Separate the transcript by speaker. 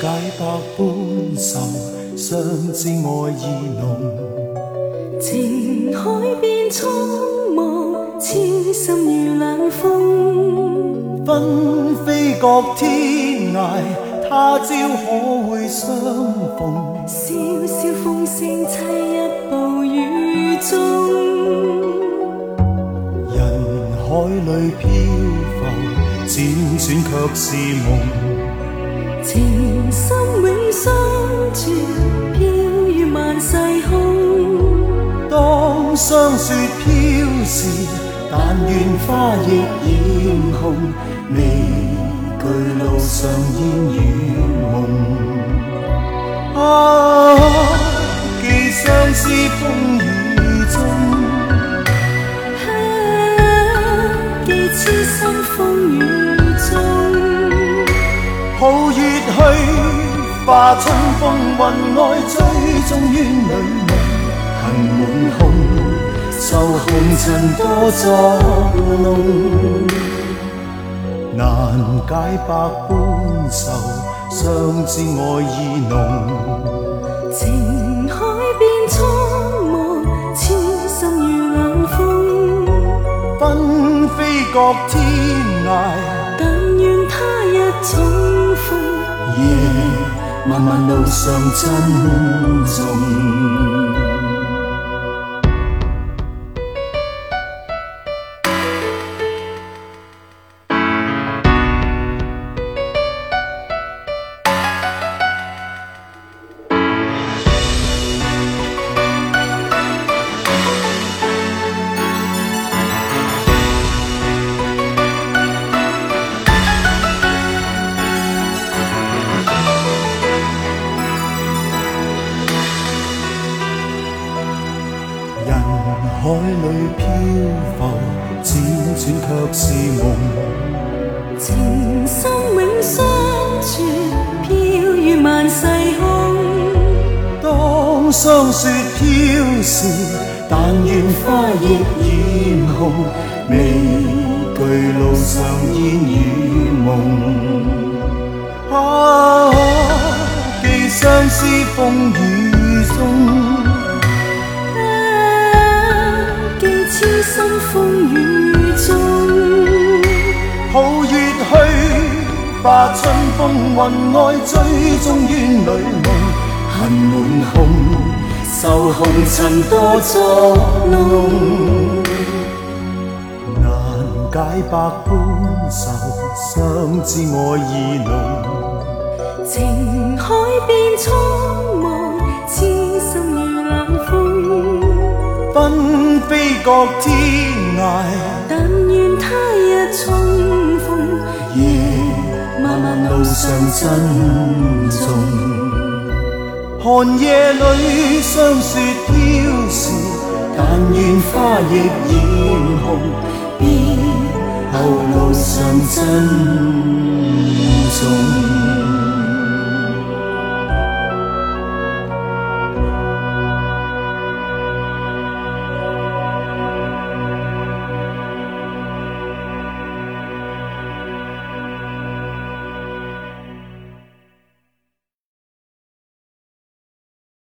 Speaker 1: 解百般愁，相知爱意浓。情海变苍茫，痴心如冷风。
Speaker 2: 纷飞各天涯，他朝可会相逢？
Speaker 1: 萧萧风声，凄泣暴雨中。
Speaker 2: 人海里飘浮，辗转却是梦。
Speaker 1: 情深永相存，飘于万世空。
Speaker 2: 当霜雪飘时，但愿花亦艳红，未惧路上烟雨梦。啊，寄相思风雨中，
Speaker 1: 啊，寄痴心风雨中。
Speaker 2: 抱月去，化春风云外，追踪怨侣梦，恨满空，愁红尘多作弄，难解百般愁，相知爱意浓。
Speaker 1: 情海变苍茫，痴心如冷风。
Speaker 2: 纷飞各天涯，
Speaker 1: 但愿他日重逢。
Speaker 2: 夜漫漫路上珍重。人海里漂浮，辗转却是梦。
Speaker 1: 情深永相存，飘于万世空。
Speaker 2: 当霜雪飘时，但愿花亦艳红，未惧路上烟雨梦。啊，寄相思风雨中。
Speaker 1: 痴心风雨中。
Speaker 2: 抱月去，把春风云外，追踪怨侣梦，恨满空，愁红尘多作弄，难解百般愁，相知爱意浓。
Speaker 1: 情海
Speaker 2: 纷飞各天涯，
Speaker 1: 但愿他日重逢。
Speaker 2: 夜漫漫路上珍重。寒夜里霜雪飘时，但願花亦艳紅，別後路上珍重。